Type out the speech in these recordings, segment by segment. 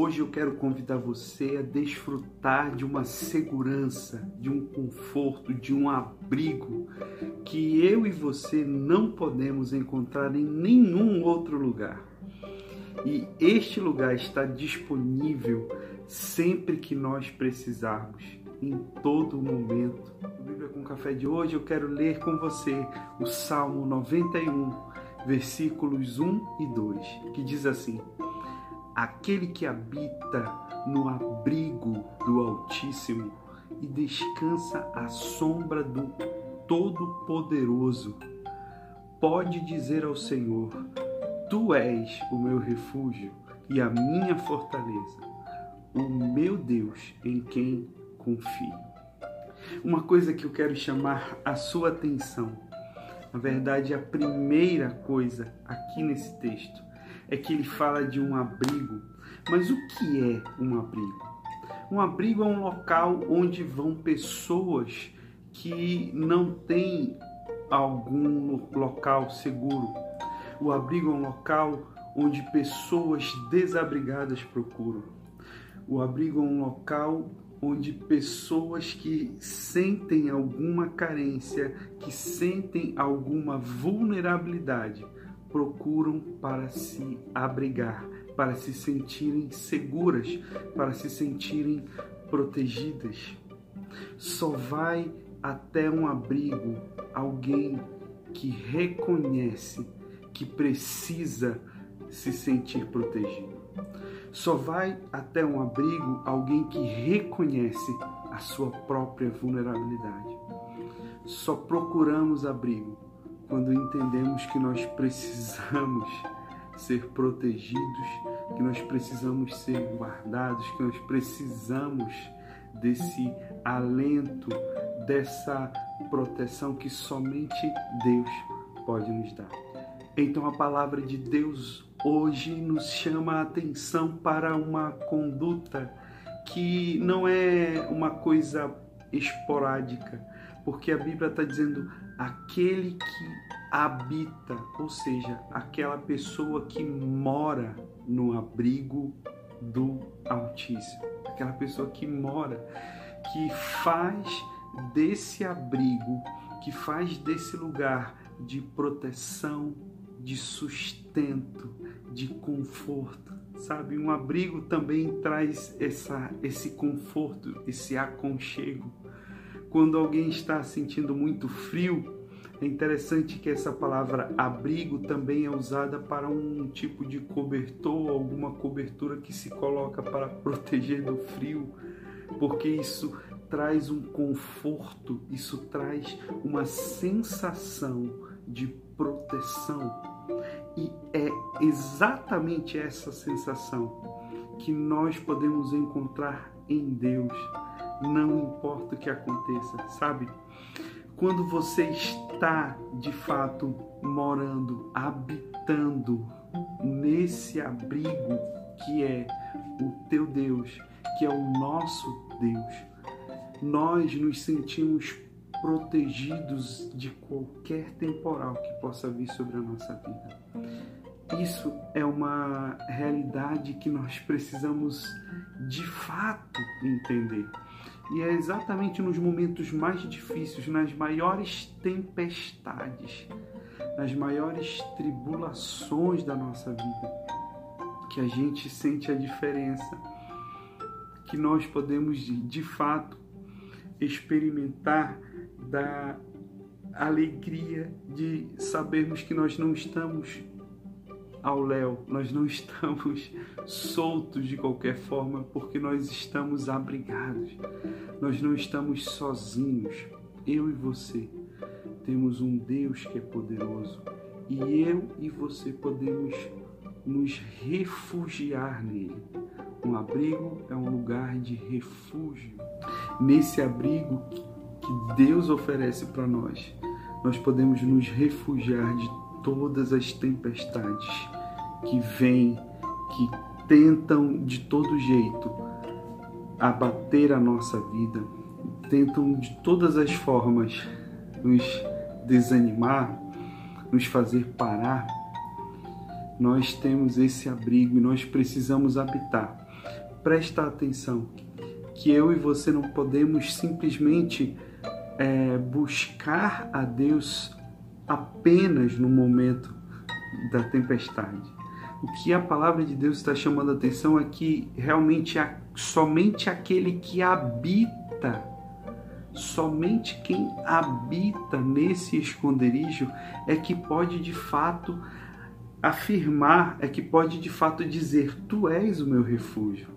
Hoje eu quero convidar você a desfrutar de uma segurança, de um conforto, de um abrigo que eu e você não podemos encontrar em nenhum outro lugar. E este lugar está disponível sempre que nós precisarmos, em todo momento. No Bíblia com Café de hoje eu quero ler com você o Salmo 91, versículos 1 e 2, que diz assim: aquele que habita no abrigo do Altíssimo e descansa à sombra do Todo-Poderoso, pode dizer ao Senhor: Tu és o meu refúgio e a minha fortaleza, o meu Deus em quem confio. Uma coisa que eu quero chamar a sua atenção, na verdade, a primeira coisa aqui nesse texto é que ele fala de um abrigo. Mas o que é um abrigo? Um abrigo é um local onde vão pessoas que não têm algum local seguro. O abrigo é um local onde pessoas desabrigadas procuram. O abrigo é um local onde pessoas que sentem alguma carência, que sentem alguma vulnerabilidade, procuram para se abrigar, para se sentirem seguras, para se sentirem protegidas. Só vai até um abrigo alguém que reconhece que precisa se sentir protegido. Só vai até um abrigo alguém que reconhece a sua própria vulnerabilidade. Só procuramos abrigo quando entendemos que nós precisamos ser protegidos, que nós precisamos ser guardados, que nós precisamos desse alento, dessa proteção que somente Deus pode nos dar. Então a palavra de Deus hoje nos chama a atenção para uma conduta que não é uma coisa esporádica, porque a Bíblia está dizendo aquele que habita, ou seja, aquela pessoa que mora no abrigo do Altíssimo, aquela pessoa que mora, que faz desse abrigo, que faz desse lugar de proteção, de sustento, de conforto, sabe? Um abrigo também traz essa, esse conforto, esse aconchego quando alguém está sentindo muito frio, é interessante que essa palavra abrigo também é usada para um tipo de cobertor, alguma cobertura que se coloca para proteger do frio, porque isso traz um conforto, isso traz uma sensação de proteção. E é exatamente essa sensação que nós podemos encontrar em Deus não importa o que aconteça, sabe? Quando você está de fato morando, habitando nesse abrigo que é o teu Deus, que é o nosso Deus, nós nos sentimos protegidos de qualquer temporal que possa vir sobre a nossa vida. Isso é uma realidade que nós precisamos de fato entender. E é exatamente nos momentos mais difíceis, nas maiores tempestades, nas maiores tribulações da nossa vida, que a gente sente a diferença, que nós podemos de fato experimentar da alegria de sabermos que nós não estamos ao léu, nós não estamos soltos de qualquer forma, porque nós estamos abrigados, nós não estamos sozinhos. Eu e você temos um Deus que é poderoso e eu e você podemos nos refugiar nele. Um abrigo é um lugar de refúgio. Nesse abrigo que Deus oferece para nós, nós podemos nos refugiar de todas as tempestades que vêm, que tentam de todo jeito abater a nossa vida, tentam de todas as formas nos desanimar, nos fazer parar, nós temos esse abrigo e nós precisamos habitar. presta atenção que eu e você não podemos simplesmente é, buscar a Deus apenas no momento da tempestade. O que a palavra de Deus está chamando a atenção é que realmente somente aquele que habita, somente quem habita nesse esconderijo é que pode de fato afirmar, é que pode de fato dizer: Tu és o meu refúgio.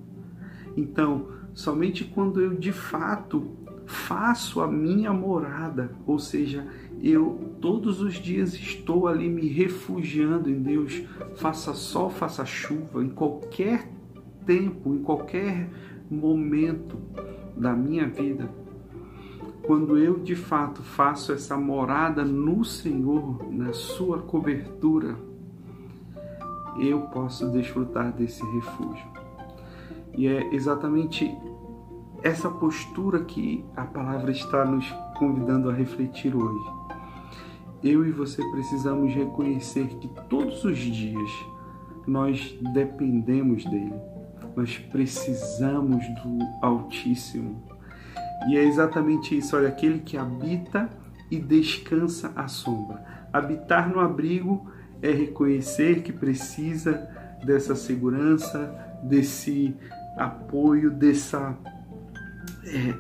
Então, somente quando eu de fato faço a minha morada, ou seja, eu todos os dias estou ali me refugiando em Deus, faça sol, faça chuva, em qualquer tempo, em qualquer momento da minha vida. Quando eu de fato faço essa morada no Senhor, na sua cobertura, eu posso desfrutar desse refúgio. E é exatamente essa postura que a palavra está nos convidando a refletir hoje. Eu e você precisamos reconhecer que todos os dias nós dependemos dele, nós precisamos do Altíssimo. E é exatamente isso, olha, aquele que habita e descansa à sombra. Habitar no abrigo é reconhecer que precisa dessa segurança, desse apoio, dessa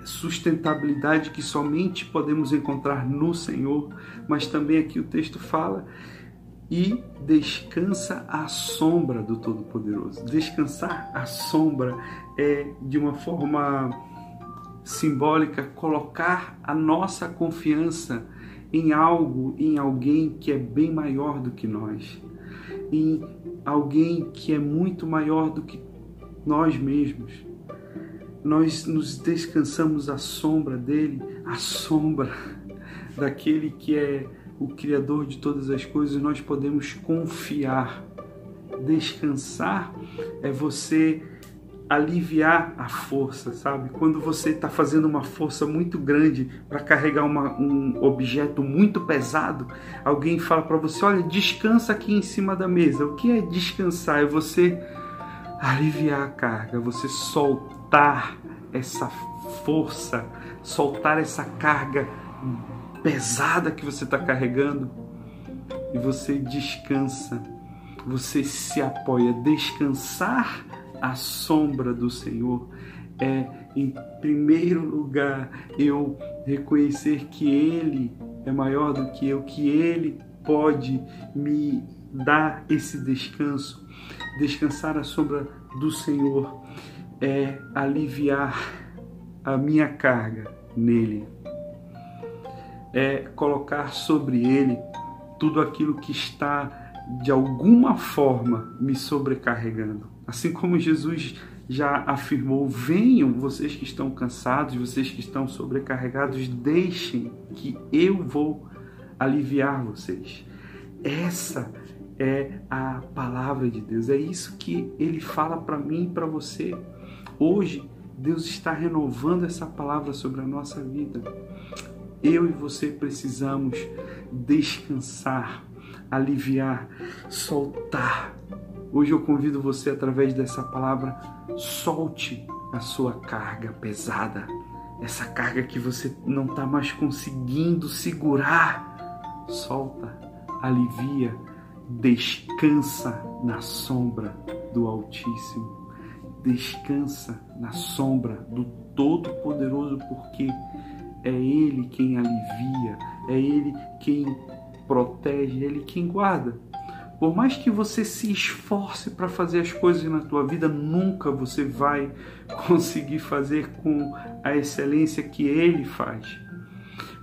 sustentabilidade que somente podemos encontrar no Senhor, mas também aqui o texto fala e descansa à sombra do Todo-Poderoso. Descansar à sombra é de uma forma simbólica colocar a nossa confiança em algo, em alguém que é bem maior do que nós, em alguém que é muito maior do que nós mesmos. Nós nos descansamos à sombra dele, à sombra daquele que é o Criador de todas as coisas, nós podemos confiar. Descansar é você aliviar a força, sabe? Quando você está fazendo uma força muito grande para carregar uma, um objeto muito pesado, alguém fala para você: olha, descansa aqui em cima da mesa. O que é descansar? É você aliviar a carga, você soltar essa força, soltar essa carga pesada que você está carregando e você descansa, você se apoia. Descansar à sombra do Senhor é, em primeiro lugar, eu reconhecer que Ele é maior do que eu, que Ele pode me dar esse descanso. Descansar à sombra do Senhor é aliviar a minha carga nele, é colocar sobre Ele tudo aquilo que está de alguma forma me sobrecarregando. Assim como Jesus já afirmou: venham vocês que estão cansados, vocês que estão sobrecarregados, deixem que eu vou aliviar vocês. Essa é a palavra de Deus, é isso que ele fala para mim e para você. Hoje, Deus está renovando essa palavra sobre a nossa vida. Eu e você precisamos descansar, aliviar, soltar Hoje eu convido você, através dessa palavra, solte a sua carga pesada, essa carga que você não está mais conseguindo segurar. Solta, alivia, descansa na sombra do Altíssimo, descansa na sombra do Todo-Poderoso, porque é Ele quem alivia, é Ele quem protege, é Ele quem guarda. Por mais que você se esforce para fazer as coisas na tua vida, nunca você vai conseguir fazer com a excelência que ele faz.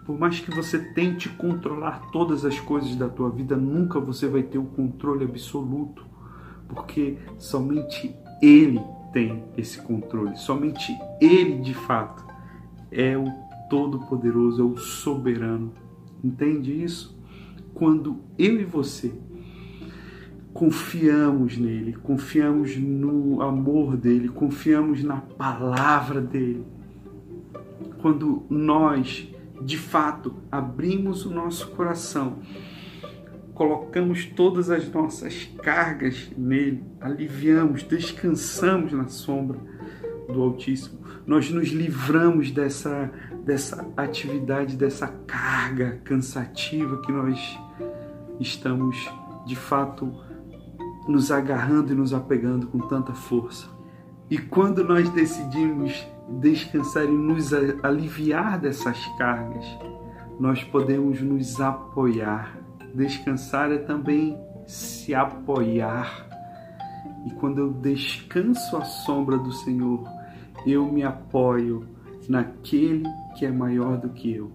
Por mais que você tente controlar todas as coisas da tua vida, nunca você vai ter o controle absoluto, porque somente ele tem esse controle, somente ele de fato é o todo-poderoso, é o soberano. Entende isso? Quando eu e você confiamos nele, confiamos no amor dele, confiamos na palavra dele. Quando nós, de fato, abrimos o nosso coração, colocamos todas as nossas cargas nele, aliviamos, descansamos na sombra, do Altíssimo, nós nos livramos dessa, dessa atividade, dessa carga cansativa que nós estamos de fato nos agarrando e nos apegando com tanta força. E quando nós decidimos descansar e nos aliviar dessas cargas, nós podemos nos apoiar. Descansar é também se apoiar. E quando eu descanso à sombra do Senhor, eu me apoio naquele que é maior do que eu.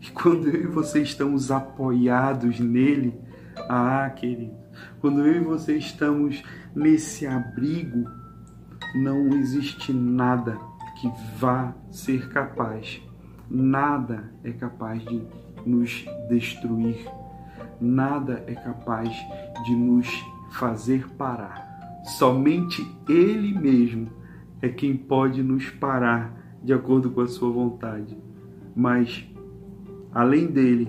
E quando eu e você estamos apoiados nele, ah, querido, quando eu e você estamos nesse abrigo, não existe nada que vá ser capaz, nada é capaz de nos destruir, nada é capaz de nos fazer parar. Somente Ele mesmo é quem pode nos parar de acordo com a Sua vontade. Mas, além dele,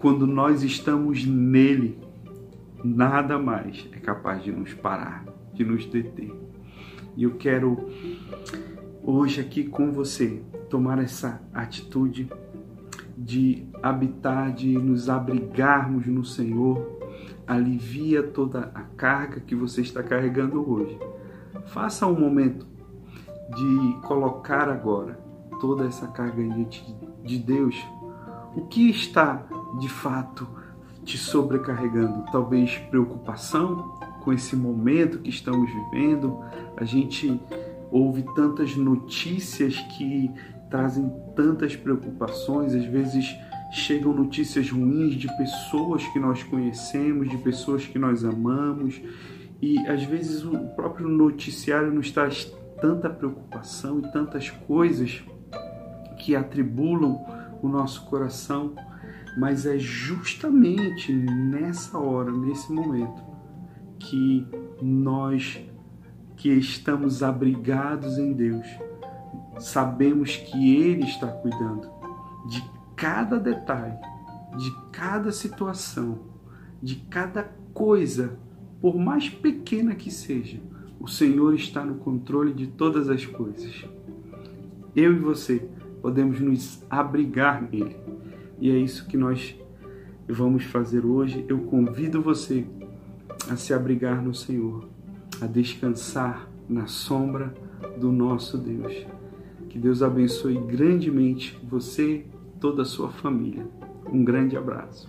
quando nós estamos nele, nada mais é capaz de nos parar, de nos deter. E eu quero hoje aqui com você tomar essa atitude de habitar, de nos abrigarmos no Senhor, alivia toda a carga que você está carregando hoje. Faça um momento de colocar agora toda essa carga diante de Deus. O que está de fato te sobrecarregando? Talvez preocupação com esse momento que estamos vivendo, a gente ouve tantas notícias que trazem tantas preocupações, às vezes chegam notícias ruins de pessoas que nós conhecemos, de pessoas que nós amamos, e às vezes o próprio noticiário nos traz tanta preocupação e tantas coisas que atribulam o nosso coração, mas é justamente nessa hora, nesse momento, que nós que estamos abrigados em Deus, sabemos que Ele está cuidando de cada detalhe, de cada situação, de cada coisa, por mais pequena que seja. O Senhor está no controle de todas as coisas. Eu e você podemos nos abrigar nele. E é isso que nós vamos fazer hoje. Eu convido você a se abrigar no Senhor a descansar na sombra do nosso Deus. Que Deus abençoe grandemente você toda a sua família. Um grande abraço.